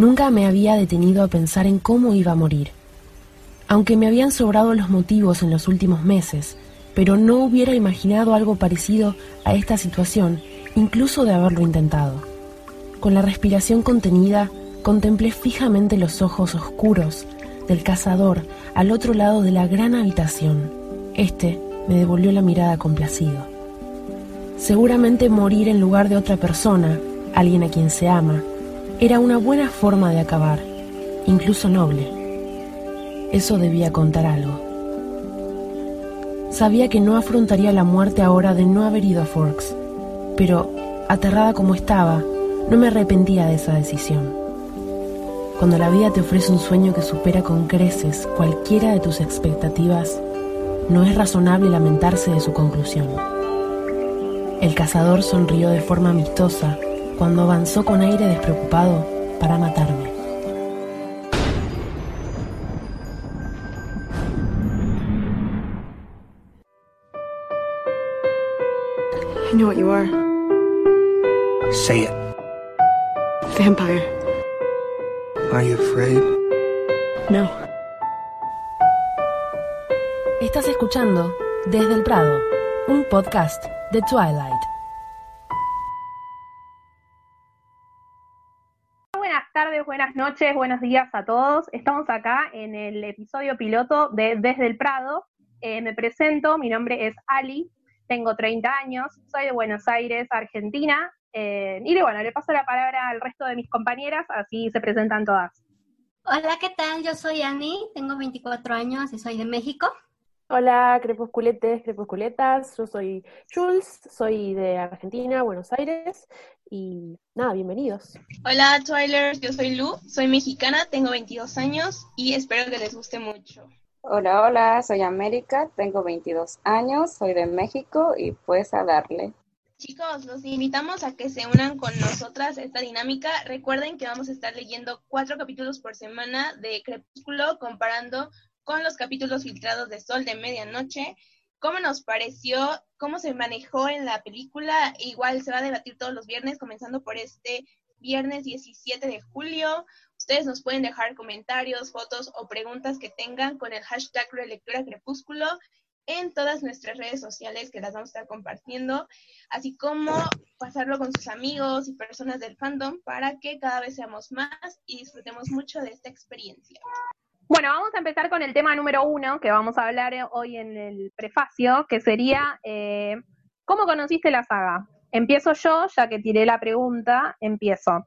Nunca me había detenido a pensar en cómo iba a morir. Aunque me habían sobrado los motivos en los últimos meses, pero no hubiera imaginado algo parecido a esta situación, incluso de haberlo intentado. Con la respiración contenida, contemplé fijamente los ojos oscuros del cazador al otro lado de la gran habitación. Este me devolvió la mirada complacido. Seguramente morir en lugar de otra persona, alguien a quien se ama, era una buena forma de acabar, incluso noble. Eso debía contar algo. Sabía que no afrontaría la muerte ahora de no haber ido a Forks, pero, aterrada como estaba, no me arrepentía de esa decisión. Cuando la vida te ofrece un sueño que supera con creces cualquiera de tus expectativas, no es razonable lamentarse de su conclusión. El cazador sonrió de forma amistosa cuando avanzó con aire despreocupado para matarme. I know what you are. Say it. Vampire. Are you afraid? No. Estás escuchando Desde el Prado, un podcast de Twilight. Buenas noches, buenos días a todos. Estamos acá en el episodio piloto de Desde el Prado. Eh, me presento, mi nombre es Ali, tengo 30 años, soy de Buenos Aires, Argentina. eh, y bueno, le paso la palabra al resto de mis compañeras, así se presentan todas. Hola, ¿qué tal? Yo soy Annie, tengo 24 años y soy de México. Hola, crepusculetes, crepusculetas. Yo soy Jules, soy de Argentina, Buenos Aires. Y nada, bienvenidos. Hola Twilers, yo soy Lu, soy mexicana, tengo 22 años y espero que les guste mucho. Hola, hola, soy América, tengo 22 años, soy de México y pues a darle. Chicos, los invitamos a que se unan con nosotras a esta dinámica. Recuerden que vamos a estar leyendo cuatro capítulos por semana de Crepúsculo comparando con los capítulos filtrados de Sol de Medianoche. ¿Cómo nos pareció? ¿Cómo se manejó en la película? Igual se va a debatir todos los viernes, comenzando por este viernes 17 de julio. Ustedes nos pueden dejar comentarios, fotos o preguntas que tengan con el hashtag Relectura Crepúsculo en todas nuestras redes sociales que las vamos a estar compartiendo, así como pasarlo con sus amigos y personas del fandom para que cada vez seamos más y disfrutemos mucho de esta experiencia. Bueno, vamos a empezar con el tema número uno que vamos a hablar hoy en el prefacio, que sería eh, ¿cómo conociste la saga? Empiezo yo, ya que tiré la pregunta, empiezo.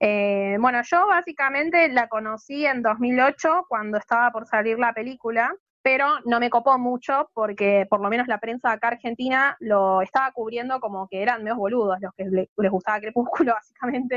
Eh, bueno, yo básicamente la conocí en 2008 cuando estaba por salir la película, pero no me copó mucho porque por lo menos la prensa acá argentina lo estaba cubriendo como que eran menos boludos los que le- les gustaba Crepúsculo, básicamente.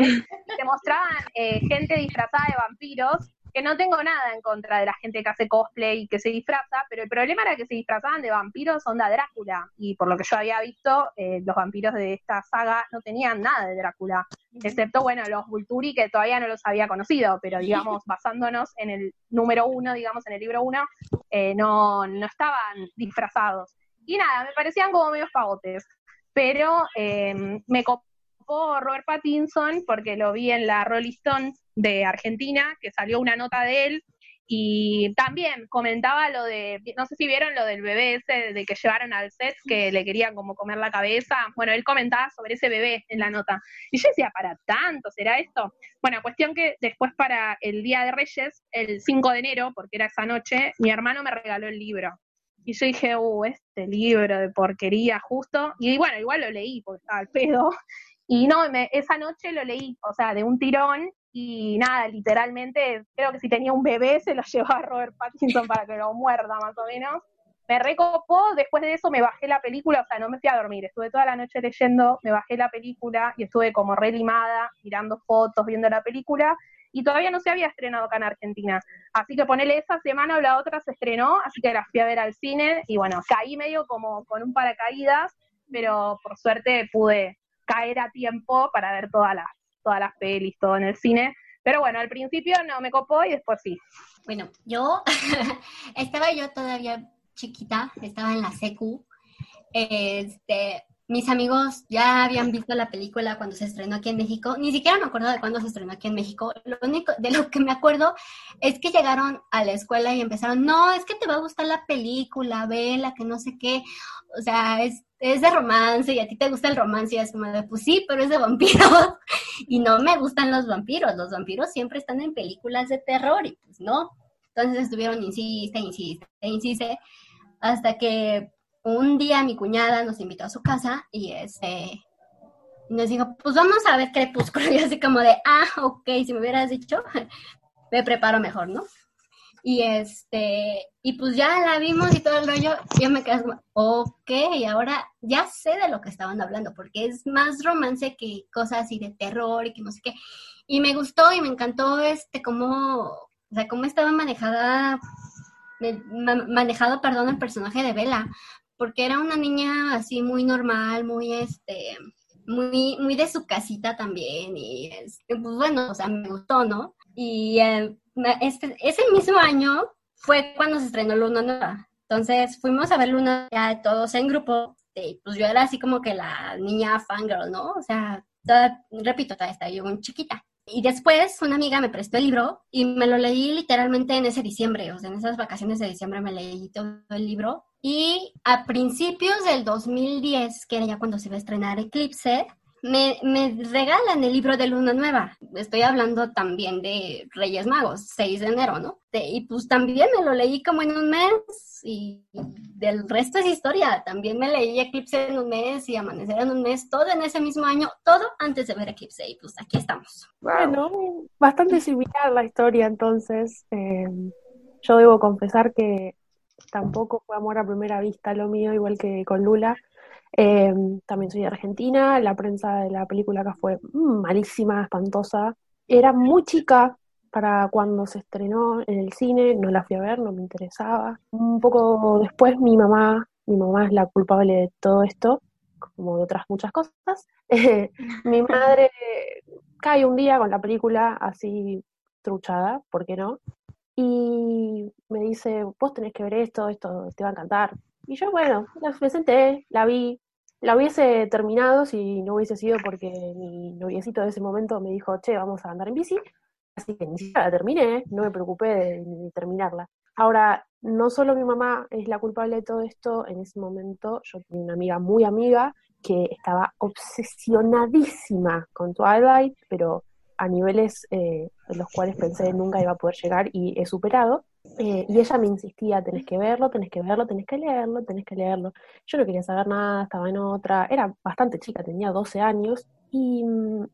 Se mostraban eh, gente disfrazada de vampiros, que no tengo nada en contra de la gente que hace cosplay y que se disfraza, pero el problema era que se disfrazaban de vampiros onda Drácula, y por lo que yo había visto, eh, los vampiros de esta saga no tenían nada de Drácula, excepto, bueno, los Vulturi que todavía no los había conocido, pero digamos, basándonos en el número uno, digamos, en el libro uno, eh, no, no estaban disfrazados. Y nada, me parecían como medios pavotes, pero eh, me copó Robert Pattinson porque lo vi en la Rolling Stone de Argentina, que salió una nota de él, y también comentaba lo de, no sé si vieron lo del bebé ese de que llevaron al set, que le querían como comer la cabeza, bueno, él comentaba sobre ese bebé en la nota, y yo decía, ¿para tanto será esto? Bueno, cuestión que después para el Día de Reyes, el 5 de enero, porque era esa noche, mi hermano me regaló el libro. Y yo dije, uh, este libro de porquería justo. Y bueno, igual lo leí estaba al pedo. Y no, me- esa noche lo leí, o sea, de un tirón. Y nada, literalmente, creo que si tenía un bebé se lo llevaba a Robert Pattinson para que lo muerda, más o menos. Me recopó, después de eso me bajé la película, o sea, no me fui a dormir, estuve toda la noche leyendo, me bajé la película y estuve como relimada, mirando fotos, viendo la película, y todavía no se había estrenado acá en Argentina. Así que ponele esa semana o la otra se estrenó, así que la fui a ver al cine, y bueno, caí medio como con un paracaídas, pero por suerte pude caer a tiempo para ver todas las, todas las pelis, todo en el cine. Pero bueno, al principio no me copó y después sí. Bueno, yo estaba yo todavía chiquita, estaba en la secu. Este, mis amigos ya habían visto la película cuando se estrenó aquí en México. Ni siquiera me acuerdo de cuándo se estrenó aquí en México. Lo único de lo que me acuerdo es que llegaron a la escuela y empezaron, no, es que te va a gustar la película, vela, que no sé qué. O sea, es, es de romance y a ti te gusta el romance y es como de, pues sí, pero es de vampiros. y no me gustan los vampiros. Los vampiros siempre están en películas de terror y pues no. Entonces estuvieron, insiste, insiste, insiste, hasta que un día mi cuñada nos invitó a su casa y este nos dijo, pues vamos a ver Crepúsculo. Y así como de, ah, ok, si me hubieras dicho, me preparo mejor, ¿no? Y este, y pues ya la vimos y todo el rollo, yo me quedé como, ok, ahora ya sé de lo que estaban hablando, porque es más romance que cosas así de terror y que no sé qué. Y me gustó y me encantó este cómo, o sea, cómo estaba manejada, manejado, perdón, el personaje de Bella, porque era una niña así muy normal, muy este, muy, muy de su casita también, y pues bueno, o sea, me gustó, ¿no? Y eh, este, ese mismo año fue cuando se estrenó Luna Nueva. Entonces fuimos a ver Luna ya todos en grupo, pues yo era así como que la niña fangirl, ¿no? O sea, repito, todavía estaba yo muy chiquita. Y después una amiga me prestó el libro y me lo leí literalmente en ese diciembre, o sea, en esas vacaciones de diciembre me leí todo el libro. Y a principios del 2010, que era ya cuando se iba a estrenar Eclipse, me, me, regalan el libro de Luna Nueva. Estoy hablando también de Reyes Magos, 6 de enero, ¿no? y pues también me lo leí como en un mes y del resto es historia. También me leí Eclipse en un mes y Amanecer en un mes, todo en ese mismo año, todo antes de ver Eclipse y pues aquí estamos. Bueno, bastante similar la historia entonces. Eh, yo debo confesar que tampoco fue amor a primera vista lo mío, igual que con Lula. Eh, también soy de Argentina, la prensa de la película acá fue malísima, espantosa. Era muy chica para cuando se estrenó en el cine, no la fui a ver, no me interesaba. Un poco después mi mamá, mi mamá es la culpable de todo esto, como de otras muchas cosas. mi madre cae un día con la película así truchada, ¿por qué no? Y me dice, vos tenés que ver esto, esto te va a encantar. Y yo, bueno, me senté, la vi, la hubiese terminado si no hubiese sido porque mi noviecito de ese momento me dijo, che, vamos a andar en bici. Así que ni siquiera la terminé, no me preocupé de, terminarla. Ahora, no solo mi mamá es la culpable de todo esto, en ese momento yo tenía una amiga muy amiga que estaba obsesionadísima con Twilight, pero a niveles eh, en los cuales pensé nunca iba a poder llegar y he superado. Eh, y ella me insistía, tenés que verlo, tenés que verlo, tenés que leerlo, tenés que leerlo. Yo no quería saber nada, estaba en otra, era bastante chica, tenía 12 años, y mm,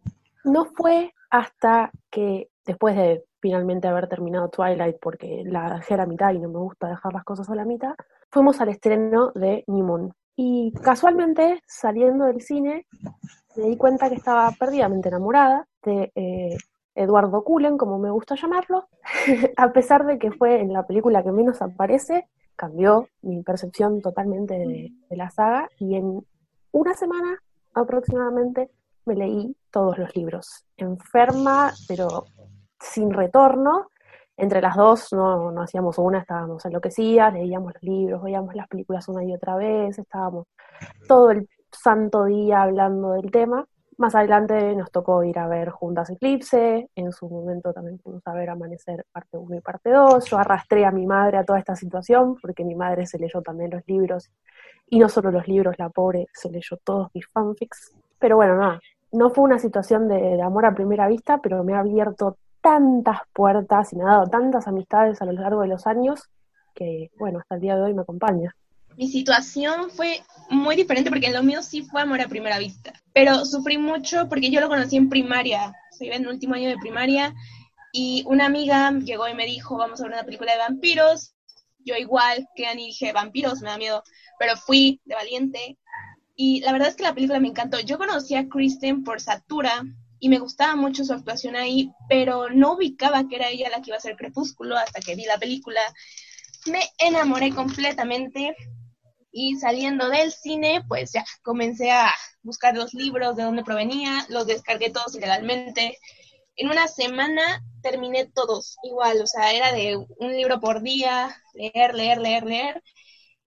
no fue hasta que después de finalmente haber terminado Twilight, porque la dejé a la mitad y no me gusta dejar las cosas a la mitad, fuimos al estreno de Nimon. Y casualmente, saliendo del cine, me di cuenta que estaba perdidamente enamorada de eh, Eduardo Cullen, como me gusta llamarlo, a pesar de que fue en la película que menos aparece, cambió mi percepción totalmente de, la saga y en una semana aproximadamente me leí todos los libros. Enferma, pero sin retorno. Entre las dos no, no hacíamos una, estábamos enloquecidas, leíamos los libros, veíamos las películas una y otra vez, estábamos todo el santo día hablando del tema. Más adelante nos tocó ir a ver juntas Eclipse, en su momento también fuimos a ver Amanecer parte 1 y parte 2. Yo arrastré a mi madre a toda esta situación porque mi madre se leyó también los libros y no solo los libros, la pobre se leyó todos mis fanfics. Pero bueno, nada, no fue una situación de, de amor a primera vista, pero me ha abierto tantas puertas y me ha dado tantas amistades a lo largo de los años que, bueno, hasta el día de hoy me acompaña. Mi situación fue muy diferente porque lo mío sí fue amor a primera vista, pero sufrí mucho porque yo lo conocí en primaria, se en el último año de primaria y una amiga llegó y me dijo, vamos a ver una película de vampiros. Yo igual que Annie dije, vampiros, me da miedo, pero fui de valiente y la verdad es que la película me encantó. Yo conocí a Kristen por Satura y me gustaba mucho su actuación ahí, pero no ubicaba que era ella la que iba a ser Crepúsculo hasta que vi la película. Me enamoré completamente y saliendo del cine, pues ya comencé a buscar los libros, de dónde provenía, los descargué todos ilegalmente. En una semana terminé todos igual, o sea, era de un libro por día, leer, leer, leer, leer.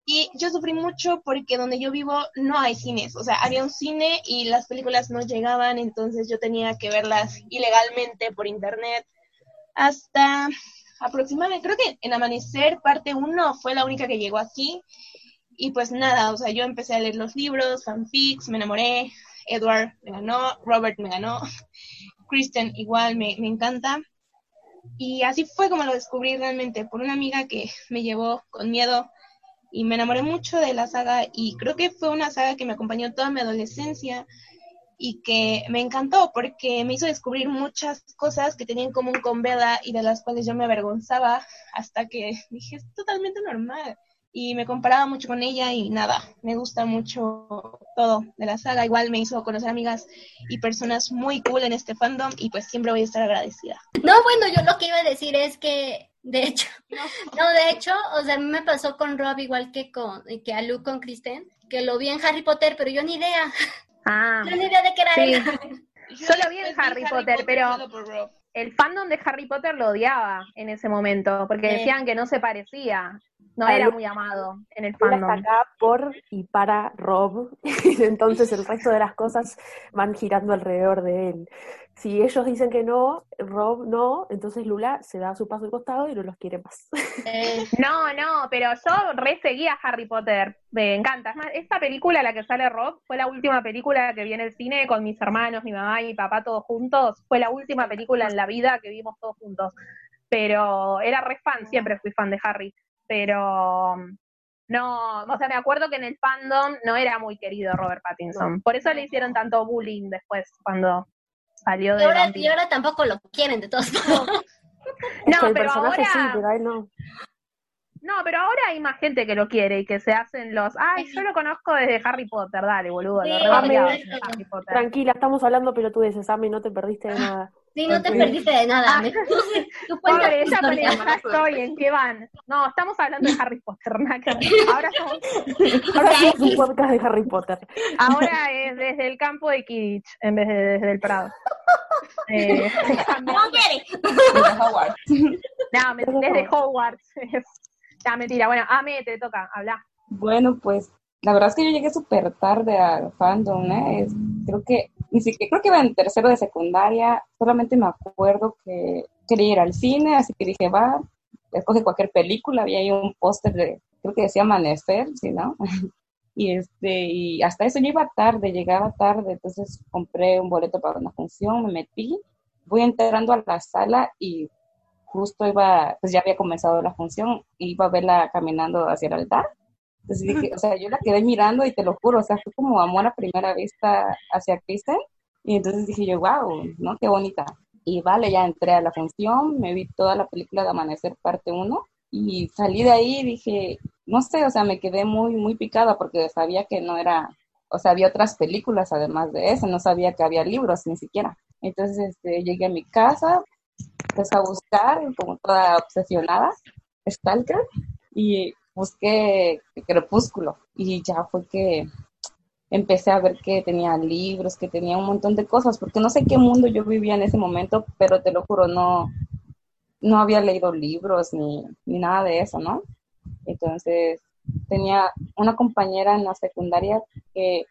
Y yo sufrí mucho porque donde yo vivo no hay cines, o sea, había un cine y las películas no llegaban, entonces yo tenía que verlas ilegalmente por internet hasta aproximadamente, creo que en Amanecer parte 1 fue la única que llegó aquí. Y pues nada, o sea, yo empecé a leer los libros, fanfics, me enamoré, Edward me ganó, Robert me ganó, Kristen igual me, me encanta. Y así fue como lo descubrí realmente, por una amiga que me llevó con miedo y me enamoré mucho de la saga y creo que fue una saga que me acompañó toda mi adolescencia y que me encantó porque me hizo descubrir muchas cosas que tenían en común con Bella y de las cuales yo me avergonzaba hasta que dije, es totalmente normal. Y me comparaba mucho con ella y nada, me gusta mucho todo de la saga. Igual me hizo conocer amigas y personas muy cool en este fandom y pues siempre voy a estar agradecida. No, bueno, yo lo que iba a decir es que de hecho, no, de hecho, o sea, a mí me pasó con Rob igual que con que a Luke con Kristen, que lo vi en Harry Potter, pero yo ni idea. Ah, No ni idea de qué era sí. él. Yo Solo vi en Harry Potter, pero- el fandom de Harry Potter lo odiaba en ese momento, porque Sí. decían que no se parecía, no era muy amado en el Lula está fandom. acá por y para Rob, y entonces el resto de las cosas van girando alrededor de él. Si ellos dicen que no, Rob no, entonces Lula se da su paso al costado y no los quiere más. Eh, No, no, pero yo re seguía Harry Potter, me encanta. Es más, esta película, la que sale Rob, fue la última película que vi en el cine con mis hermanos, mi mamá y mi papá todos juntos. Fue la última película en la vida que vimos todos juntos. Pero era re fan, siempre fui fan de Harry. Pero no, o sea, me acuerdo que en el fandom no era muy querido Robert Pattinson. Por eso le hicieron tanto bullying después cuando salió y, de ahora, vampiro. y ahora tampoco lo quieren, de todos modos. No, el pero sí, ahora- pero no. No, pero ahora hay más gente que lo quiere y que se hacen los. Ay, yo lo conozco desde Harry Potter, dale, boludo. Sí, lo Harry Potter. Tranquila, estamos hablando pelotudeces, Ami, no te perdiste de nada. Sí, no te perdiste de nada. Ah. me- Tú Pobre, ya estoy, ¿en qué van? No, estamos hablando de Harry Potter, Naka. Ahora, somos- Ahora sí es un podcast de Harry Potter. ahora es desde el campo de Kidditch en vez de desde el Prado. Eh, No quiere. no, me- desde Hogwarts. no, mentira. Bueno, Ame, te toca, habla. Bueno, pues la verdad es que yo llegué súper tarde al fandom, ¿eh? Es- creo que ni siquiera, creo que iba en tercero de secundaria, solamente me acuerdo que quería ir al cine, así que dije, va, escoge cualquier película, había ahí un póster de, creo que decía Amanecer, ¿sí, no? Y este, y hasta eso yo iba tarde, llegaba tarde, entonces compré un boleto para una función, me metí, voy entrando a la sala y justo iba, pues ya había comenzado la función, iba a verla caminando hacia el altar. Entonces dije, o sea, yo la quedé mirando y te lo juro, o sea, fue como amor a primera vista hacia Kristen. Y entonces dije yo, wow, ¿no? Qué bonita. Y vale, ya entré a la función, me vi toda la película de Amanecer parte 1 y salí de ahí y dije, no sé, o sea, me quedé muy, muy picada porque sabía que no era, o sea, había otras películas además de eso, no sabía que había libros ni siquiera. Entonces este, llegué a mi casa, empecé a buscar, como toda obsesionada, Stalker, y busqué Crepúsculo. Y ya fue que empecé a ver que tenía libros, que tenía un montón de cosas, porque no sé qué mundo yo vivía en ese momento, pero te lo juro, no, no había leído libros ni, ni nada de eso, ¿no? Entonces, tenía una compañera en la secundaria que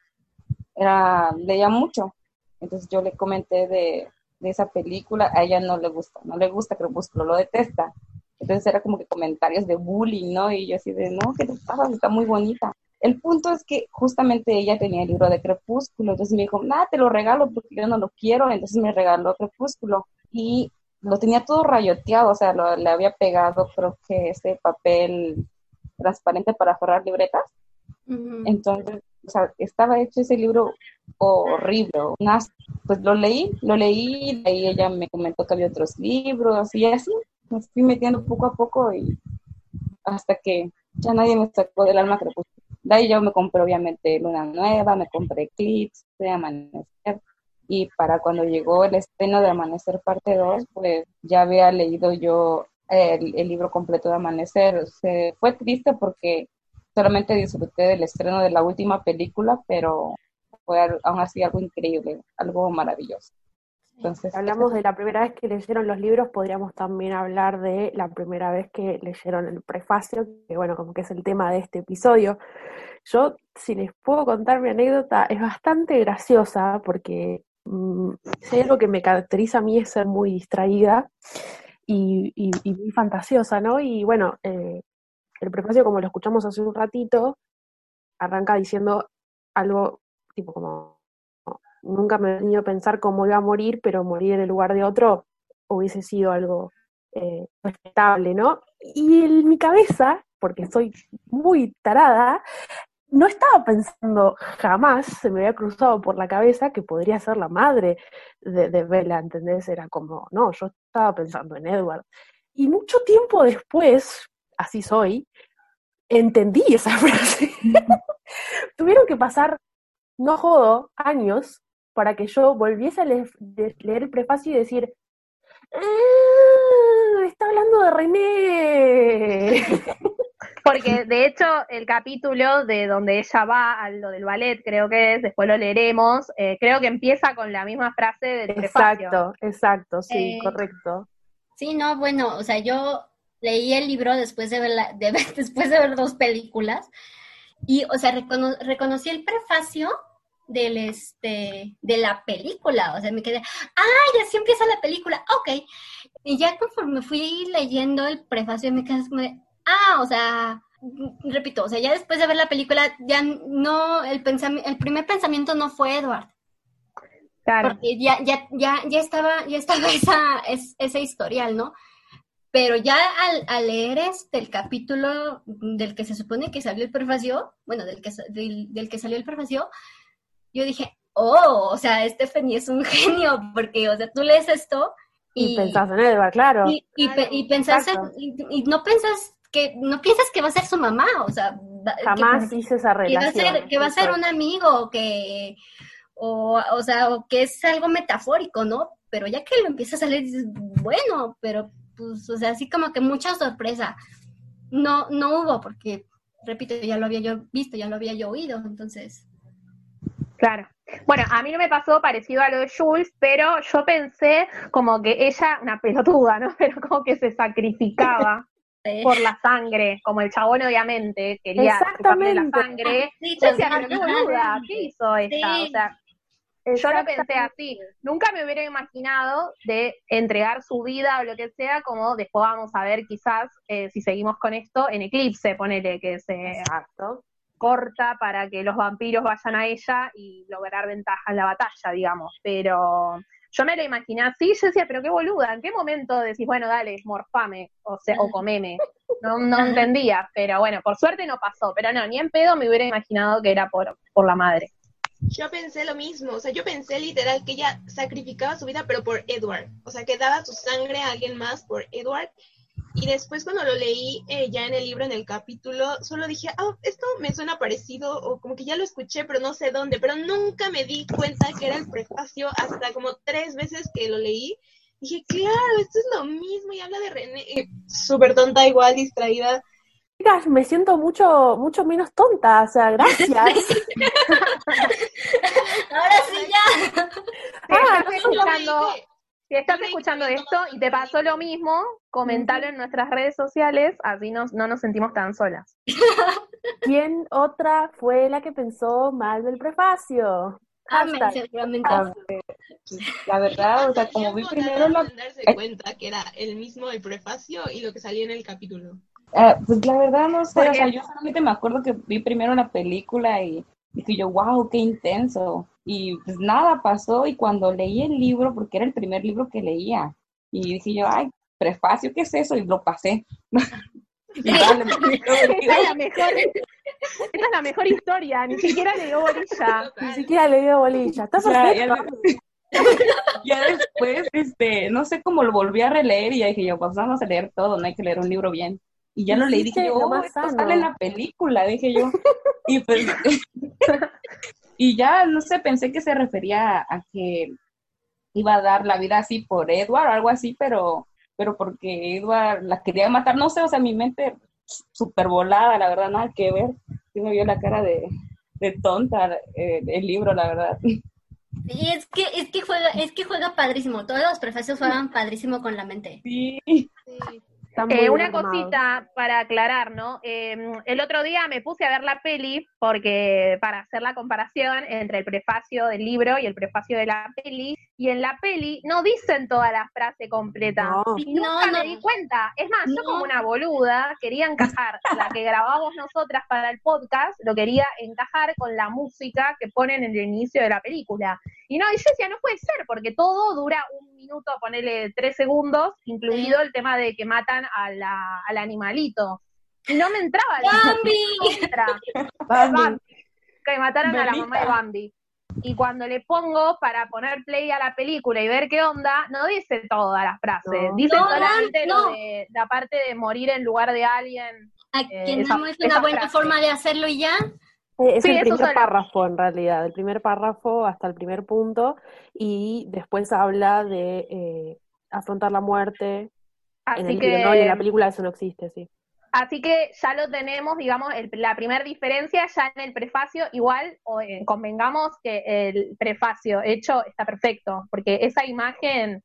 era, leía mucho. Entonces yo le comenté de, de esa película, a ella no le gusta, no le gusta Crepúsculo, lo detesta. Entonces era como que comentarios de bullying, ¿no? Y yo así de, no, ¿qué te pasa? Está muy bonita. El punto es que justamente ella tenía el libro de Crepúsculo, entonces me dijo, nada, te lo regalo porque yo no lo quiero, entonces me regaló Crepúsculo. Y lo tenía todo rayoteado, o sea, lo- le había pegado, creo que ese papel transparente para forrar libretas. Ujú. Entonces, o sea, estaba hecho ese libro horrible. Pues lo leí, lo leí, y ahí ella me comentó que había otros libros y así me fui metiendo poco a poco y hasta que ya nadie me sacó del alma crepúsculo. De ahí yo me compré obviamente Luna Nueva, me compré Eclipse, de Amanecer y para cuando llegó el estreno de Amanecer parte 2, pues ya había leído yo el, libro completo de Amanecer. Fue triste porque solamente disfruté del estreno de la última película, pero fue aún así algo increíble, algo maravilloso. Entonces, Si hablamos de la primera vez que leyeron los libros, podríamos también hablar de la primera vez que leyeron el prefacio, que bueno, como que es el tema de este episodio. Yo, si les puedo contar mi anécdota, es bastante graciosa porque mm, si hay algo que me caracteriza a mí es ser muy distraída y, y- y muy fantasiosa, ¿no? Y bueno, eh, el prefacio, como lo escuchamos hace un ratito, arranca diciendo algo tipo como, nunca me he venido a pensar cómo iba a morir, pero morir en el lugar de otro hubiese sido algo eh, respetable, ¿no? Y en mi cabeza, porque soy muy tarada, no estaba pensando jamás, se me había cruzado por la cabeza que podría ser la madre de, de Bella, ¿entendés? Era como, no, yo estaba pensando en Edward. Y mucho tiempo después, así soy, entendí esa frase. Tuvieron que pasar, no jodo, años para que yo volviese a leer, leer el prefacio y decir, "Ah, está hablando de René. Porque de hecho el capítulo de donde ella va a lo del ballet, creo que es, después lo leeremos, eh, creo que empieza con la misma frase del prefacio. Exacto, exacto, sí, Eh, correcto. Sí, no, bueno, o sea, yo leí el libro después de ver, la- de ver- después de ver dos películas y, o sea, recono- reconocí el prefacio del, este, de la película, o sea, me quedé, ¡ay, así empieza la película! Ok, y ya conforme fui leyendo el prefacio, me quedé como de, ah, o sea, repito, o sea, ya después de ver la película, ya no, el, el primer pensamiento no fue Edward, Claro. porque ya, ya, ya, ya estaba, ya estaba esa, es- ese historial, ¿no? Pero ya al, al leer este el capítulo del que se supone que salió el prefacio, bueno, del que, del que salió el prefacio, yo dije, oh, o sea, Stephanie es un genio, porque, o sea, tú lees esto Y, y, pensás en Edward, claro. y, y, y pensás en- no piensas que, no piensas que va a ser su mamá, o sea, va- que- Jamás hice esa que va a relación. ser, que va a ser un amigo, que, o, o sea, o que es algo metafórico, ¿no? Pero ya que lo empiezas a leer, dices, bueno, pero, pues, o sea, así como que mucha sorpresa. No, no hubo, porque, repito, ya lo había yo visto, ya lo había yo oído, entonces. Claro. Bueno, a mí no me pasó parecido a lo de Jules, pero yo pensé como que ella, una pelotuda, ¿no? Pero como que se sacrificaba por la sangre, como el chabón obviamente quería chuparle la Exactamente. sangre. sí, Yo decía, pero qué totalmente. boluda, ¿qué hizo esta? Sí. O sea, yo lo pensé así. Nunca me hubiera imaginado de entregar su vida o lo que sea, como después vamos a ver quizás, eh, si seguimos con esto, en Eclipse, ponele que se Exacto. Corta para que los vampiros vayan a ella y lograr ventaja en la batalla, digamos. Pero yo me lo imaginé así, yo decía, pero qué boluda, ¿en qué momento decís, bueno, dale, morfame, o sea, o comeme? No, no entendía, pero bueno, por suerte no pasó, pero no, ni en pedo me hubiera imaginado que era por, por la madre. Yo pensé lo mismo, o sea, yo pensé literal que ella sacrificaba su vida, pero por Edward, o sea, que daba su sangre a alguien más por Edward. Y después cuando lo leí eh, ya en el libro, en el capítulo, solo dije, ah, esto me suena parecido, o como que ya lo escuché, pero no sé dónde, pero nunca me di cuenta que era el prefacio hasta como tres veces que lo leí. Dije, claro, esto es lo mismo, y habla de René, eh, súper tonta, igual, distraída. Chicas, me siento mucho, mucho menos tonta, o sea, gracias. Ahora sí ya. Ah, no, escuchando, dije, si estás escuchando esto y te pasó lo mismo, comentalo en nuestras redes sociales, así nos, no nos sentimos tan solas. ¿Quién otra fue la que pensó mal del prefacio? Amén, Hashtag. seguramente. la verdad, o sea, como vi primero la darse cuenta que era el mismo el prefacio y lo que salía en el capítulo. Ah, pues la verdad no sé, ¿Por o sea, yo solamente me acuerdo que vi primero la película y dije yo, wow, qué intenso. Y pues nada pasó y cuando leí el libro, porque era el primer libro que leía, y dije yo, ay, prefacio, ¿qué es eso? Y lo pasé. y vale, Esta es la mejor, esta es la mejor historia, ni siquiera le dio bolilla. Ni siquiera le dio bolilla. Está perfecto. ya después, este, no sé cómo lo volví a releer y ya dije yo, pues vamos a leer todo, no hay que leer un libro bien. Y ya lo leí, dije yo, oh, esto sano. sale en la película, dije yo. Y pues, y ya, no sé, pensé que se refería a que iba a dar la vida así por Edward o algo así, pero, pero porque Edward la quería matar, no sé, o sea, mi mente súper volada, la verdad, nada que ver. Sí me vio la cara de, de tonta eh, el libro, la verdad. Y es que, es que juega, es que juega padrísimo. Todos los prefacios juegan padrísimo con la mente. Sí. Muy Eh, una cosita para aclarar, ¿no? Eh, el otro día me puse a ver la peli porque para hacer la comparación entre el prefacio del libro y el prefacio de la peli, y en la peli no dicen toda la frase completa. No. Y nunca No, me di cuenta. Es más, yo como una boluda quería encajar la que grabamos nosotras para el podcast, lo quería encajar con la música que ponen en el inicio de la película. Y no, y yo decía, no puede ser, porque todo dura un minuto, ponerle tres segundos, incluido el tema de que matan a la, al animalito. Y no me entraba la ¡Bambi! contra. Bambi. Bambi, que mataron a la mamá de Bambi. Y cuando le pongo para poner play a la película y ver qué onda, no dice toda la frase, No. dice No, solamente no. lo de la parte de morir en lugar de alguien. A Eh, esa- no es una buena frase. forma de hacerlo y ya. Eh, Es Sí, el primer párrafo en realidad, el primer párrafo hasta el primer punto y después habla de eh, afrontar la muerte en Así el que, libro, ¿no? Y en la película eso no existe, sí. así que ya lo tenemos, digamos, el- la primera diferencia ya en el prefacio, igual o, eh, convengamos que el prefacio hecho está perfecto, porque esa imagen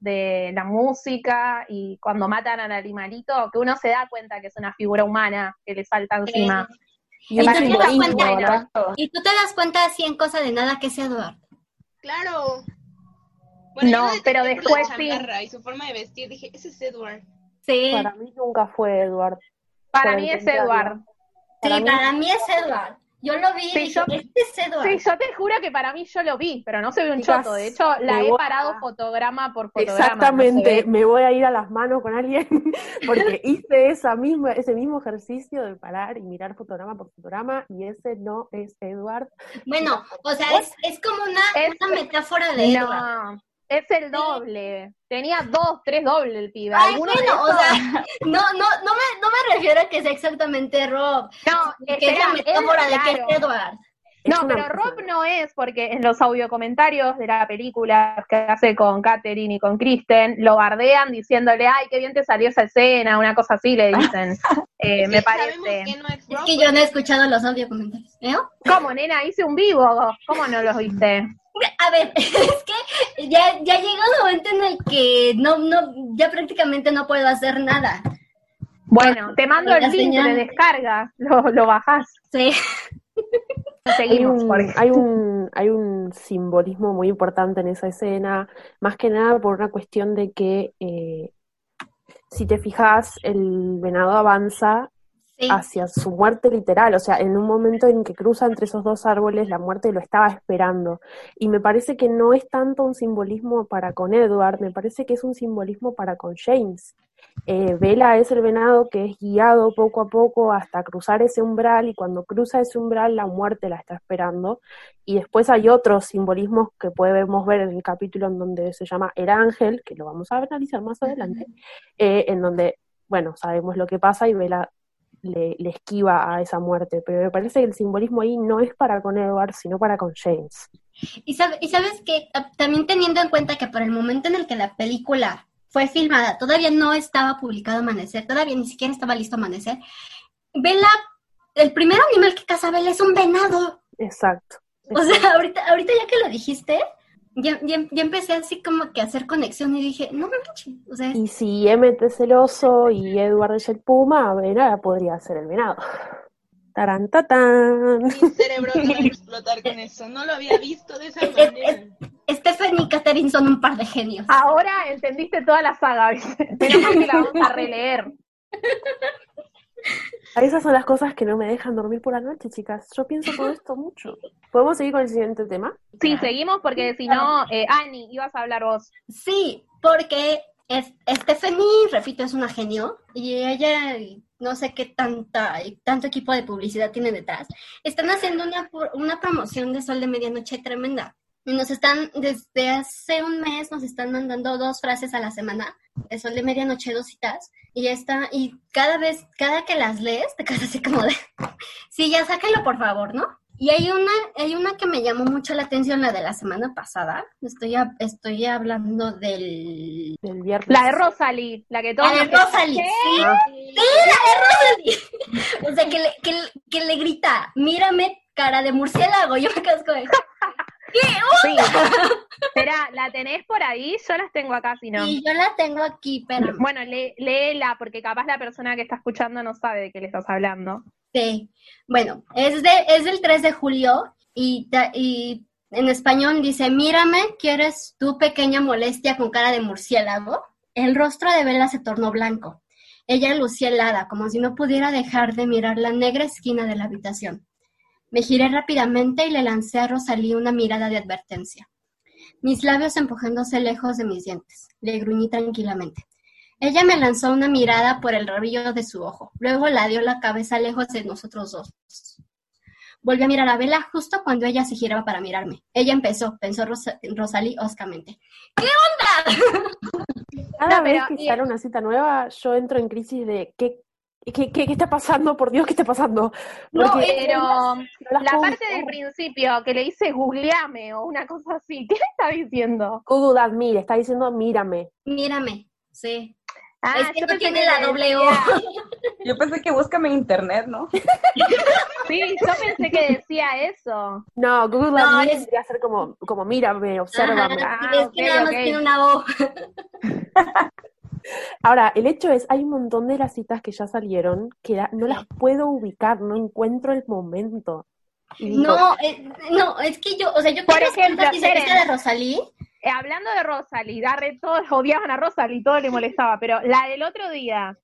de la música y cuando matan al animalito, que uno se da cuenta que es una figura humana que le salta encima. Y Y tú te das cuenta, y tú te das cuenta así en cosa de nada que es Edward. Claro. No, lo detecté pero después sí. Y su forma de vestir, dije, ese es Edward. Sí, Para mí nunca fue Edward. Para mí es. Edward. para sí, mí- para mí es Edward. Yo lo vi Sí, y dije, yo- este es Edward. Sí, yo te juro que para mí yo lo vi, pero no se ve un Chicas, choto. De hecho, la he a- parado fotograma por fotograma. no Exactamente, me voy a ir a las manos con alguien porque hice esa misma, ese mismo ejercicio de parar y mirar fotograma por fotograma y ese no es Edward. Bueno, o sea, es, es como una, Es- una metáfora de Edward. Es el doble. Tenía dos, tres dobles el pibe. Ay, bueno, o sea, no, no, no me, no me refiero a que sea exactamente Rob, no, que es la metáfora de que es Edward. No, pero Rob no es, porque en los audiocomentarios de la película que hace con Katherine y con Kristen, lo bardean diciéndole, ay, qué bien te salió esa escena, una cosa así le dicen. Eh, me Sí, parece. que no es que yo no he escuchado los audio comentarios. ¿eh? ¿Cómo, nena? Hice un vivo. ¿Cómo no los viste? A ver, es que ya, ya llega un momento en el que no, no, ya prácticamente no puedo hacer nada. Bueno, te mando La el link de descarga, lo, lo bajás. Sí. Hay Seguimos, un, hay, un, hay un simbolismo muy importante en esa escena, más que nada por una cuestión de que eh, si te fijas, el venado avanza Sí. hacia su muerte literal, o sea, en un momento en que cruza entre esos dos árboles, la muerte lo estaba esperando. Y me parece que no es tanto un simbolismo para con Edward, me parece que es un simbolismo para con James. Eh, Vela es el venado que es guiado poco a poco hasta cruzar ese umbral y cuando cruza ese umbral la muerte la está esperando. Y después hay otros simbolismos que podemos ver en el capítulo en donde se llama El Ángel, que lo vamos a analizar más adelante, eh, en donde, bueno, sabemos lo que pasa y Vela le, le esquiva a esa muerte, pero me parece que el simbolismo ahí no es para con Edward, sino para con James. Y, sabe- y sabes que también teniendo en cuenta que por el momento en el que la película fue filmada, todavía no estaba publicado Amanecer, todavía ni siquiera estaba listo Amanecer. Vela, el primer animal que caza Vela es un venado. Exacto. O sea, ahorita, ahorita ya que lo dijiste, ya, ya, ya empecé así como que a hacer conexión y dije, no manches, o sea, Y si Emmet es el oso y Edward es el puma, Vela podría ser el venado. Tarán, tatán. Mi cerebro no va a explotar con eso. No lo había visto de esa Es- es- manera. Stephen y Catherine son un par de genios. Ahora entendiste toda la saga, mal que la vamos a releer. Esas son las cosas que no me dejan dormir por la noche, chicas. Yo pienso todo esto mucho. ¿Podemos seguir con el siguiente tema? Sí, seguimos porque si no, eh, Ani, ibas a hablar vos. Sí, porque es, Stephanie, repito, es una genio y ella, no sé qué tanta, tanto equipo de publicidad tiene detrás, están haciendo una, pu- una promoción de Sol de Medianoche tremenda. Y nos están, desde hace un mes, nos están mandando dos frases a la semana, de Sol de Medianoche, dos citas, y ya está, y cada vez, cada que las lees, te quedas así como de, sí, ya sáquenlo por favor, ¿no? Y hay una, hay una que me llamó mucho la atención, la de la semana pasada. Estoy, a- estoy hablando del... Del viernes. La de Rosalie, la que todos La de Rosalie, sí. Ah, Sí, la de Rosalie. O sea, que le, que, le- que le grita, mírame cara de murciélago. Yo me casco de... Sí. Espera, ¿la tenés por ahí? Yo las tengo acá, si no. Y yo la tengo aquí, pero Bueno, lé- léela, porque capaz la persona que está escuchando no sabe de qué le estás hablando. Sí, bueno, es, de, es del 3 de julio y, y en español dice, mírame, ¿quieres tu pequeña molestia con cara de murciélago? El rostro de Bella se tornó blanco. Ella lucía helada, como si no pudiera dejar de mirar la negra esquina de la habitación. Me giré rápidamente y le lancé a Rosalí una mirada de advertencia. Mis labios empujándose lejos de mis dientes. Le gruñí tranquilamente. Ella me lanzó una mirada por el rabillo de su ojo. Luego la dio la cabeza lejos de nosotros dos. Volví a mirar a Bella justo cuando ella se giraba para mirarme. Ella empezó, pensó Rosa- Rosalí oscamente. ¿Qué onda? Cada No, vez que sale una cita nueva, yo entro en crisis de ¿qué, qué, qué, qué está pasando? Por Dios, ¿qué está pasando? No, Porque Pero no las la parte del principio que le dice googleame o una cosa así, ¿qué le está diciendo? Google Admire está diciendo mírame. Mírame. Sí. Ah, es que yo no pensé tiene que la le doble O. decía- Yo pensé que búscame en internet, ¿no? Sí, yo pensé que decía eso. No, Google No, Admire es- debería ser como, como mírame, obsérvame. Ah, es que nada más tiene una O. Ahora, el hecho es, hay un montón de las citas que ya salieron que la- no las puedo ubicar, no encuentro el momento. Digo, No, eh, no, es que yo, o sea, yo Por ejemplo, historia de Rosalí. Eh, hablando de Rosalie, Darre, todos odiaban a Rosalie, todo le molestaba, pero la del otro día,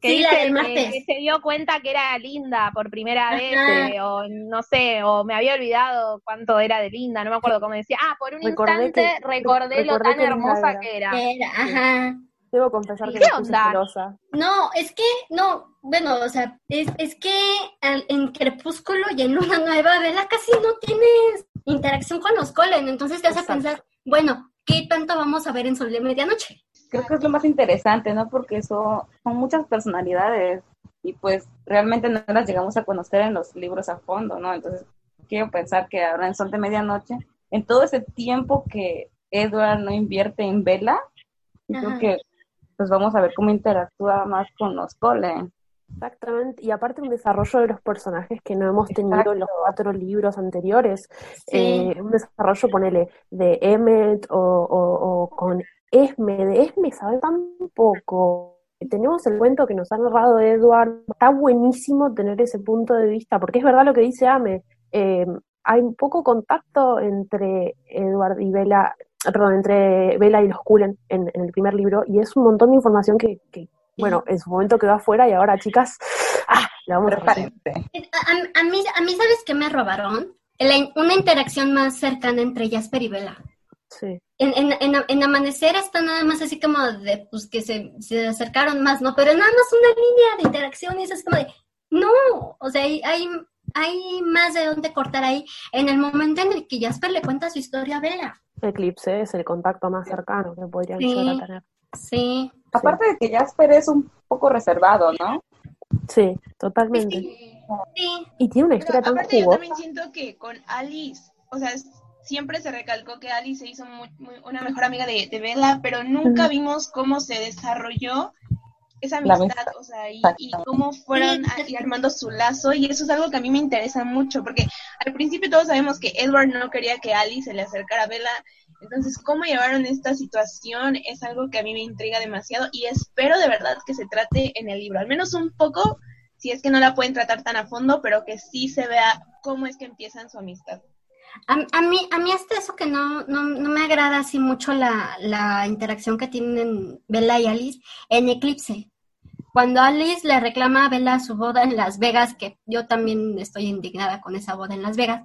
que Sí, la dice del que- martes. que se dio cuenta que era linda por primera Ajá. vez, eh, o no sé, o me había olvidado cuánto era de linda, no me acuerdo cómo decía. Ah, por un Recordé instante que- recordé lo tan que hermosa era. que era. Era, ajá. Debo confesar que ¿Qué me puse onda? celosa. No, es que, no, bueno, o sea, es, es que en Crepúsculo y en Luna Nueva, Bella casi no tienes interacción con los Colen, entonces te hace Exacto. pensar, bueno, ¿qué tanto vamos a ver en Sol de Medianoche? Creo que es lo más interesante, ¿no? Porque son, son muchas personalidades y pues realmente no las llegamos a conocer en los libros a fondo, ¿no? Entonces quiero pensar que ahora en Sol de Medianoche, en todo ese tiempo que Edward no invierte en yo creo que pues vamos a ver cómo interactúa más con los Colen. Exactamente, y aparte un desarrollo de los personajes que no hemos tenido en los cuatro libros anteriores. Sí. Eh, un desarrollo, ponele, de Emmet o, o- o con Esme. De Esme sabe tan poco. Tenemos el cuento que nos ha narrado Edward. Está buenísimo tener ese punto de vista, porque es verdad lo que dice Ame. Eh, hay un poco contacto entre Edward y Bella, eh, perdón, entre Bella y los Cullen en, en el primer libro, y es un montón de información que, que, bueno, en su momento quedó afuera y ahora, chicas, ¡ah! La vamos a. Prepárense. A, a- a mí, a mí, ¿sabes qué me robaron? La- una interacción más cercana entre Jasper y Bella. Sí. En, en, en, en Amanecer está nada más así como de, pues, que se, se acercaron más, ¿no? Pero nada más una línea de interacción y es así como de, no, o sea, hay, hay, hay más de dónde cortar ahí. En el momento en el que Jasper le cuenta su historia a Bella. Eclipse es el contacto más cercano que podrían Sí. llegar a tener. Sí. Aparte de que Jasper es un poco reservado, ¿no? Sí, totalmente. Sí. Y tiene una Pero historia tan aparte yo también siento que con Alice, o sea, es- siempre se recalcó que Alice se hizo muy- muy- una mejor amiga de, de Bella, pero nunca vimos cómo se desarrolló esa amistad, amistad, o sea, y, y cómo fueron y armando su lazo, y eso es algo que a mí me interesa mucho, porque al principio todos sabemos que Edward no quería que Alice se le acercara a Bella, entonces cómo llevaron esta situación es algo que a mí me intriga demasiado, y espero de verdad que se trate en el libro, al menos un poco, si es que no la pueden tratar tan a fondo, pero que sí se vea cómo es que empiezan su amistad. A, a mí, a mí hasta eso que no, no, no me agrada así mucho la, la interacción que tienen Bella y Alice en Eclipse. Cuando Alice le reclama a Bella su boda en Las Vegas, que yo también estoy indignada con esa boda en Las Vegas,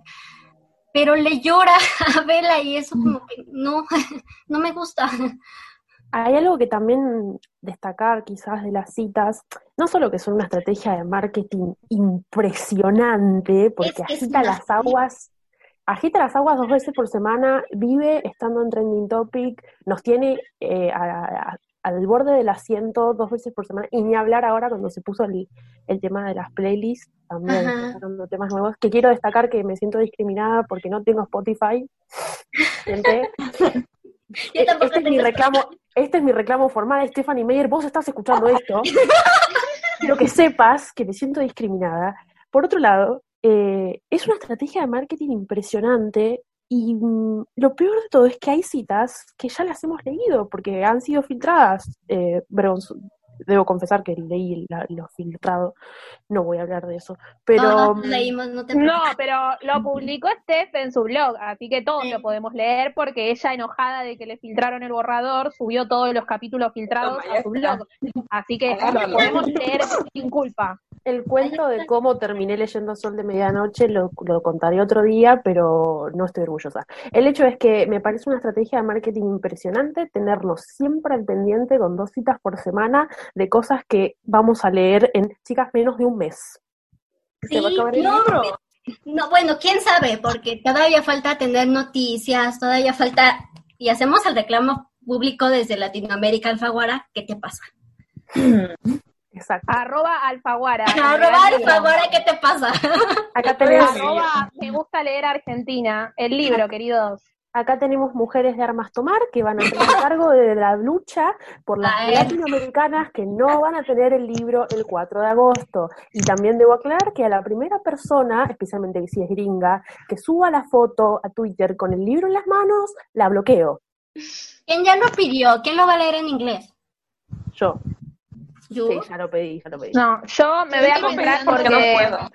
pero le llora a Bella y eso como que no, no me gusta. Hay algo que también destacar quizás de las citas, no solo que son una estrategia de marketing impresionante, porque Es que agita las aguas, agita las aguas dos veces por semana, vive estando en Trending Topic, nos tiene eh, a- a- al borde del asiento dos veces por semana, y ni hablar ahora cuando se puso el, el tema de las playlists, también sacando temas nuevos, que quiero destacar que me siento discriminada porque no tengo Spotify. Gente, Yo tampoco este es mi reclamo, este es mi reclamo formal, Stephanie Meyer, vos estás escuchando esto, quiero que sepas que me siento discriminada. Por otro lado, eh, es una estrategia de marketing impresionante Y mm, lo peor de todo es que hay citas que ya las hemos leído porque han sido filtradas. Eh, debo confesar que leí la- lo filtrado, no voy a hablar de eso. Pero Todos mm, leímos, no te No, preocupes. pero lo publicó Steph en su blog, así que todos lo podemos leer porque ella, enojada de que le filtraron el borrador, subió todos los capítulos filtrados a su blog. Así que lo podemos leer sin culpa. el cuento de cómo terminé leyendo Sol de Medianoche lo, lo contaré otro día, pero no estoy orgullosa. El hecho es que me parece una estrategia de marketing impresionante tenernos siempre al pendiente con dos citas por semana de cosas que vamos a leer en, chicas, menos de un mes. Se va a acabar el no, libro. No, bueno, quién sabe, porque todavía falta tener noticias, todavía falta, y hacemos el reclamo público desde Latinoamérica, Alfaguara, ¿qué te pasa? Exacto. Arroba Alfaguara. Arroba Alfaguara, ¿qué te pasa? Acá tenemos, Arroba me gusta leer Argentina. El libro, queridos. Acá tenemos mujeres de armas tomar que van a tener cargo de la lucha por las A latinoamericanas que no van a tener el libro el 4 de agosto. Y también debo aclarar que a la primera persona, especialmente si es gringa, que suba la foto a Twitter con el libro en las manos, la bloqueo. ¿Quién ya lo pidió? ¿Quién lo va a leer en inglés? Yo. ¿Yo? Sí, ya lo pedí, ya lo pedí. No, yo me voy a comprar Yo no porque puedo.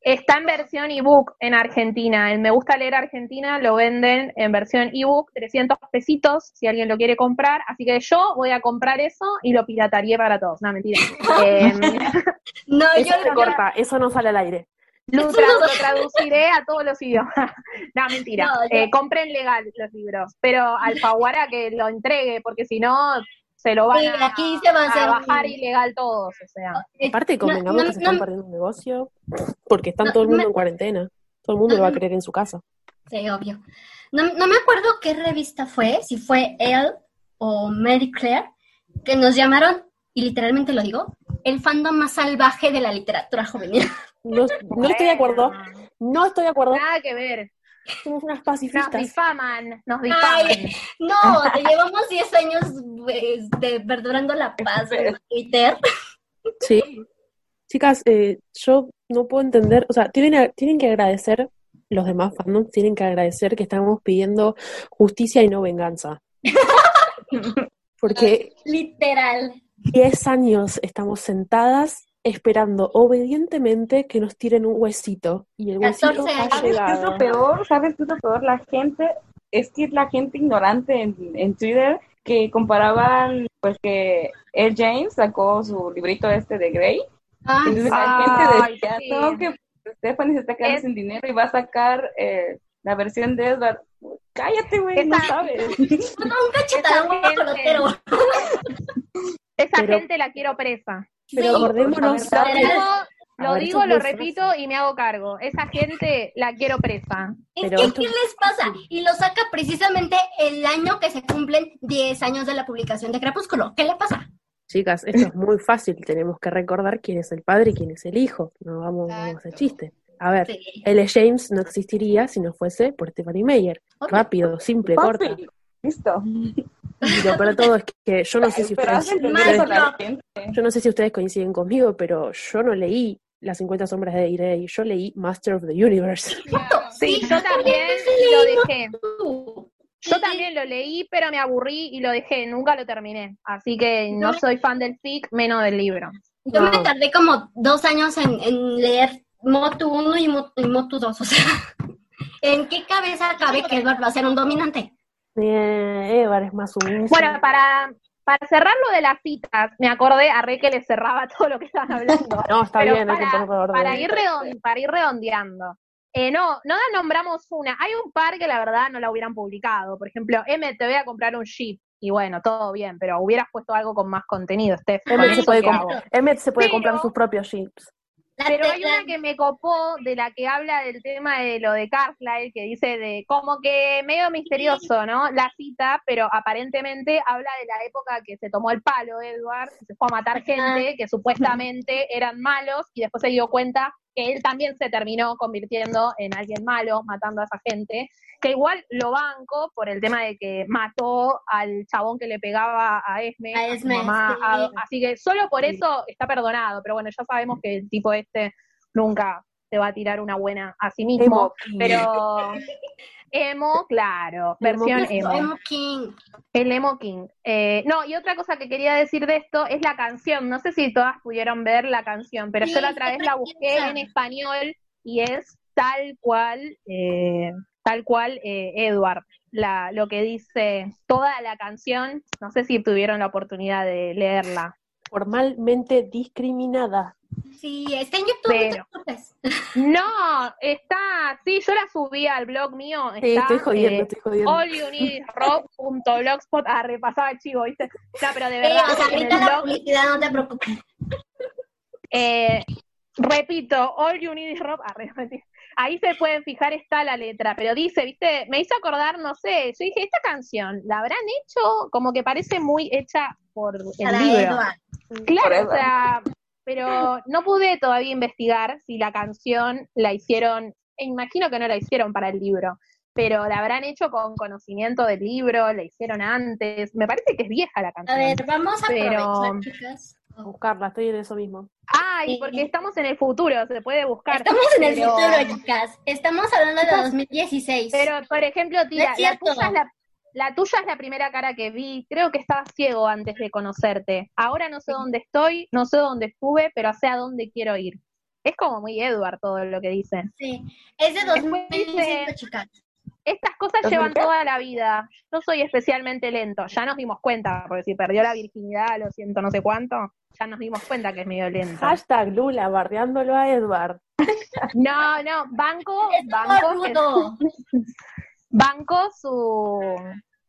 está en versión ebook en Argentina. El Me Gusta Leer Argentina lo venden en versión ebook, 300 pesitos si alguien lo quiere comprar. Así que yo voy a comprar eso y lo pirataría para todos. No, mentira. Eh, No, Eso yo se lo corta, eso no sale al aire. lo, tra- no- lo traduciré a todos los idiomas. no, mentira. No, yo- Eh, compren legal los libros. Pero Alfaguara que lo entregue, porque si no se lo van Sí, a, aquí se va a hacer bajar un- ilegal todos. O sea. Aparte, convengamos no- que se no- están perdiendo un negocio porque están No, todo el mundo me- en cuarentena. Todo el mundo lo va a creer en su casa. Sí, obvio. No, no me acuerdo qué revista fue, si fue Elle o Mary Claire, que nos llamaron, y literalmente lo digo, el fandom más salvaje de la literatura juvenil. No, no estoy de acuerdo. No estoy de acuerdo. Nada que ver. Somos unas Nos pacifistas. difaman, nos difaman. Ay, no, te llevamos 10 años este, perdurando la paz en Twitter. Sí. Chicas, eh, yo no puedo entender, o sea, tienen, tienen que agradecer, los demás fandoms tienen que agradecer que estamos pidiendo justicia y no venganza. Porque Literal. 10 años estamos sentadas esperando obedientemente que nos tiren un huesito y el huesito 14 ha años. ¿Sabes qué es lo llegado. peor? ¿Sabes qué es lo peor? La gente, es que es la gente ignorante en, en Twitter que comparaban, pues que Ed James sacó su librito este de Grey. Ah, Entonces la gente decía, sí. no, que Stephanie se está quedando Es- sin dinero y va a sacar eh, la versión de Edward. Cállate, güey, no sabes. un cachetadón Esa gente la quiero presa. Pero acordémonos, Lo digo, lo, ver, digo, repito y me hago cargo. Esa gente la quiero presa. Es Pero que, esto- ¿qué les pasa? Y lo saca precisamente el año que se cumplen 10 años de la publicación de Crepúsculo. ¿Qué le pasa? Chicas, esto es muy fácil. Tenemos que recordar quién es el padre y quién es el hijo. No vamos, vamos a hacer chiste. A ver, Sí. L. James no existiría si no fuese por Stephanie Meyer. Rápido, simple, corta. Listo. Y lo de todo es que yo no sé si ustedes, yo no sé si ustedes coinciden conmigo, pero yo no leí Las 50 sombras de Grey, yo leí Master of the Universe. Sí, yo también lo dejé. Yo también lo leí, pero me aburrí y lo dejé. Nunca lo terminé. Así que no soy fan del fic, menos del libro. Yo No. me tardé como dos años en, en leer Motu 1 y Motu, y Motu 2. O sea, ¿en qué cabeza cabe que Edward va a ser un dominante? Evar es más humilde. Bueno, para, para cerrar lo de las citas, me acordé a Re que le cerraba todo lo que estaban hablando. No, está Pero bien, hay que para, ponerlo orden. para ir redon- para ir redondeando. Eh, no, no nombramos una. Hay un par que la verdad no la hubieran publicado. Por ejemplo, M, te voy a comprar un Jeep. Y bueno, todo bien, pero hubieras puesto algo con más contenido, Steph. ¿Con Emmet se puede? Emmet se puede Pero- comprar sus propios jeeps. Pero hay una que me copó de la que habla del tema de lo de Carlyle, que dice de como que medio misterioso, ¿no? La cita, pero aparentemente habla de la época que se tomó el palo Edward, se fue a matar gente, que supuestamente eran malos, y después se dio cuenta que él también se terminó convirtiendo en alguien malo, matando a esa gente, que igual lo banco por el tema de que mató al chabón que le pegaba a Esme, A a su Esme, mamá, sí. a- así que solo por eso está perdonado, pero bueno, ya sabemos que el tipo este nunca se va a tirar una buena a sí mismo, Emo. pero emo, claro, El emo versión king. emo. Emo King. El emo king. Eh, no, y otra cosa que quería decir de esto es la canción. No sé si todas pudieron ver la canción, pero Sí, yo la otra vez la busqué en español y es tal cual, eh, tal cual eh, Edward. La, lo que dice toda la canción, no sé si tuvieron la oportunidad de leerla. Formalmente discriminada. Sí, está en YouTube, no. No, está, sí, yo la subí al blog mío. Sí, está, estoy jodiendo, eh, estoy jodiendo. allyouneedrock.blogspot, ah, repasaba el chivo, ¿viste? No, pero de Sí, verdad, o sea, en el ahorita la blog publicidad, no te preocupes. Eh, repito, All You Need Is Rock. arre, mentira. Ahí se pueden fijar, está la letra, pero dice, viste, me hizo acordar, no sé, yo dije, esta canción, ¿la habrán hecho? Como que parece muy hecha por el libro. Claro, o Edward. sea, pero no pude todavía investigar si la canción la hicieron, e imagino que no la hicieron para el libro, pero la habrán hecho con conocimiento del libro, la hicieron antes, me parece que es vieja la A canción. ver, vamos a Pero- aprovechar, chicas. A buscarla, estoy en eso mismo. Ay, Sí. porque estamos en el futuro, se puede buscar. Estamos en el pero- futuro, chicas. Estamos hablando de 2016. Pero, por ejemplo, tía, No es la tuya es la, la tuya es la primera cara que vi. Creo que estaba ciego antes de conocerte. Ahora no sé dónde estoy, no sé dónde estuve, pero sé a dónde quiero ir. Es como muy Edward todo lo que dice. Sí, es de Después 2005, dice- chicas. Estas cosas ¿Dos llevan qué? toda la vida. Yo soy especialmente lento. Ya nos dimos cuenta, porque si perdió la virginidad, lo siento, no sé cuánto, ya nos dimos cuenta que es medio lento. Hashtag Lula, bardeándolo a Edward. No, no, banco, banco, rudo. banco su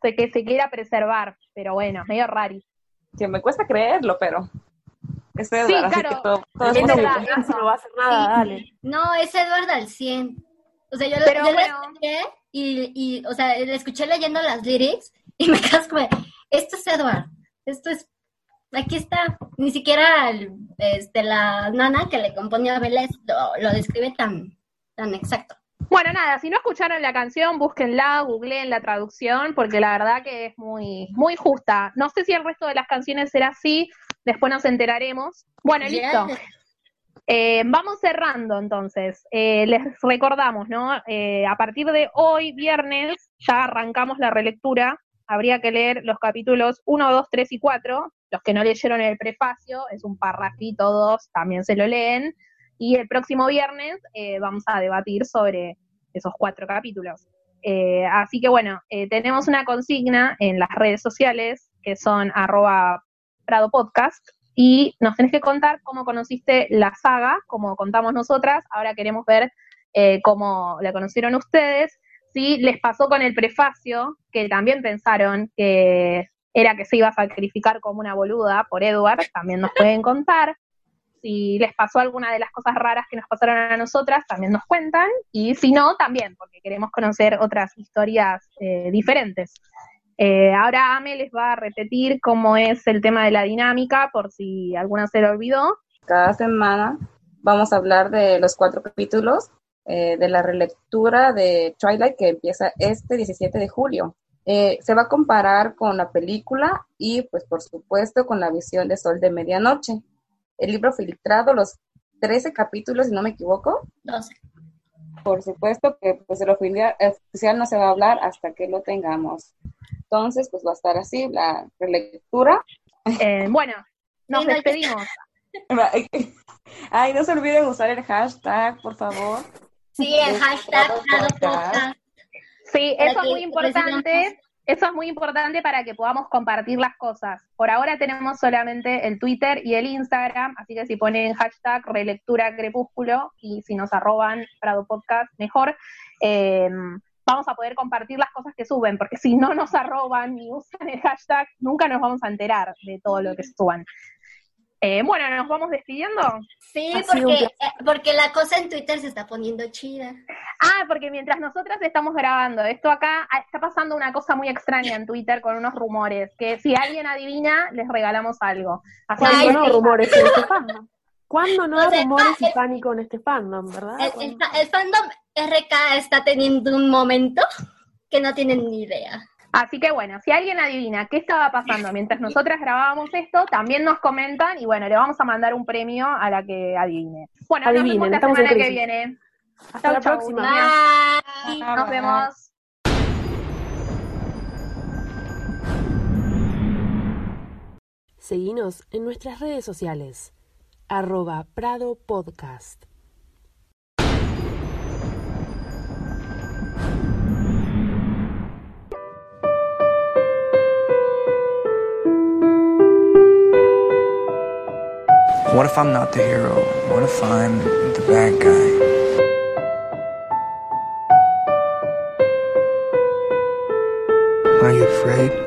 de que se quiera preservar, pero bueno, medio rari. Que me cuesta creerlo, pero es Edward, Sí, así claro. que todo, todo es Es posible. verdad. Eso no va a hacer nada, Sí. dale. No, es Edward al 100. O sea, yo, lo- Pero yo bueno. lo escuché y, y, o sea, le escuché leyendo las lyrics y me quedas como, esto es Edward, esto es, aquí está. Ni siquiera el- este, la nana que le compone a Vélez lo, lo describe tan, tan exacto. Bueno, nada, si no escucharon la canción, búsquenla, googleen la traducción, porque la verdad que es muy, muy justa. No sé si el resto de las canciones será así, después nos enteraremos. Bueno, listo. Eh, vamos cerrando entonces. Eh, les recordamos, ¿no? Eh, a partir de hoy, viernes, ya arrancamos la relectura. Habría que leer los capítulos 1, 2, 3 y 4. Los que no leyeron el prefacio, es un parrafito, dos, también se lo leen. Y el próximo viernes vamos a debatir sobre esos cuatro capítulos. Así que bueno, tenemos una consigna en las redes sociales que son arroba Prado Podcast y nos tenés que contar cómo conociste la saga, como contamos nosotras. Ahora queremos ver eh, cómo la conocieron ustedes. Si les pasó con el prefacio, que también pensaron que era que se iba a sacrificar como una boluda por Edward, también nos pueden contar. Si les pasó alguna de las cosas raras que nos pasaron a nosotras, también nos cuentan. Y si no, también, porque queremos conocer otras historias eh, diferentes. Eh, ahora Ame les va a repetir cómo es el tema de la dinámica, por si alguna se lo olvidó. Cada semana vamos a hablar de los cuatro capítulos eh, de la relectura de Twilight que empieza este 17 de julio. Eh, se va a comparar con la película y, pues, por supuesto, con la visión de Sol de Medianoche. El libro filtrado, los 13 capítulos, si no me equivoco. 12. Por supuesto que pues, el oficial, no se va a hablar hasta que lo tengamos. Entonces, pues va a estar así la relectura. Eh, bueno, nos Sí, no, ya- despedimos. Ay, no se olviden usar el hashtag, por favor. Sí, el hashtag Prado Prado Podcast. Sí, eso es muy importante. Eso es muy importante para que podamos compartir las cosas. Por ahora tenemos solamente el Twitter y el Instagram, así que si ponen hashtag relectura crepúsculo y si nos arroban Prado Podcast, mejor, eh, vamos a poder compartir las cosas que suben, porque si no nos arroban ni usan el hashtag, nunca nos vamos a enterar de todo lo que suban. Eh, bueno, nos vamos despidiendo. Sí, porque, eh, porque la cosa en Twitter se está poniendo chida. Ah, porque mientras nosotras estamos grabando esto acá, ah, está pasando una cosa muy extraña en Twitter con unos rumores, que si alguien adivina, les regalamos algo. Así ¿Cuándo que no rumores? ¿Cuándo no hay rumores y pánico en este fandom, verdad? El, fandom RK está teniendo un momento que no tienen ni idea. Así que bueno, si alguien adivina qué estaba pasando mientras nosotras grabábamos esto, también nos comentan y bueno, le vamos a mandar un premio a la que adivine. Bueno, Adivinen, nos vemos la semana que viene. Hasta la próxima. Bye. Nos vemos. Seguinos en nuestras redes sociales. Arroba Prado Podcast. What if I'm not the hero? What if I'm the bad guy? Are you afraid?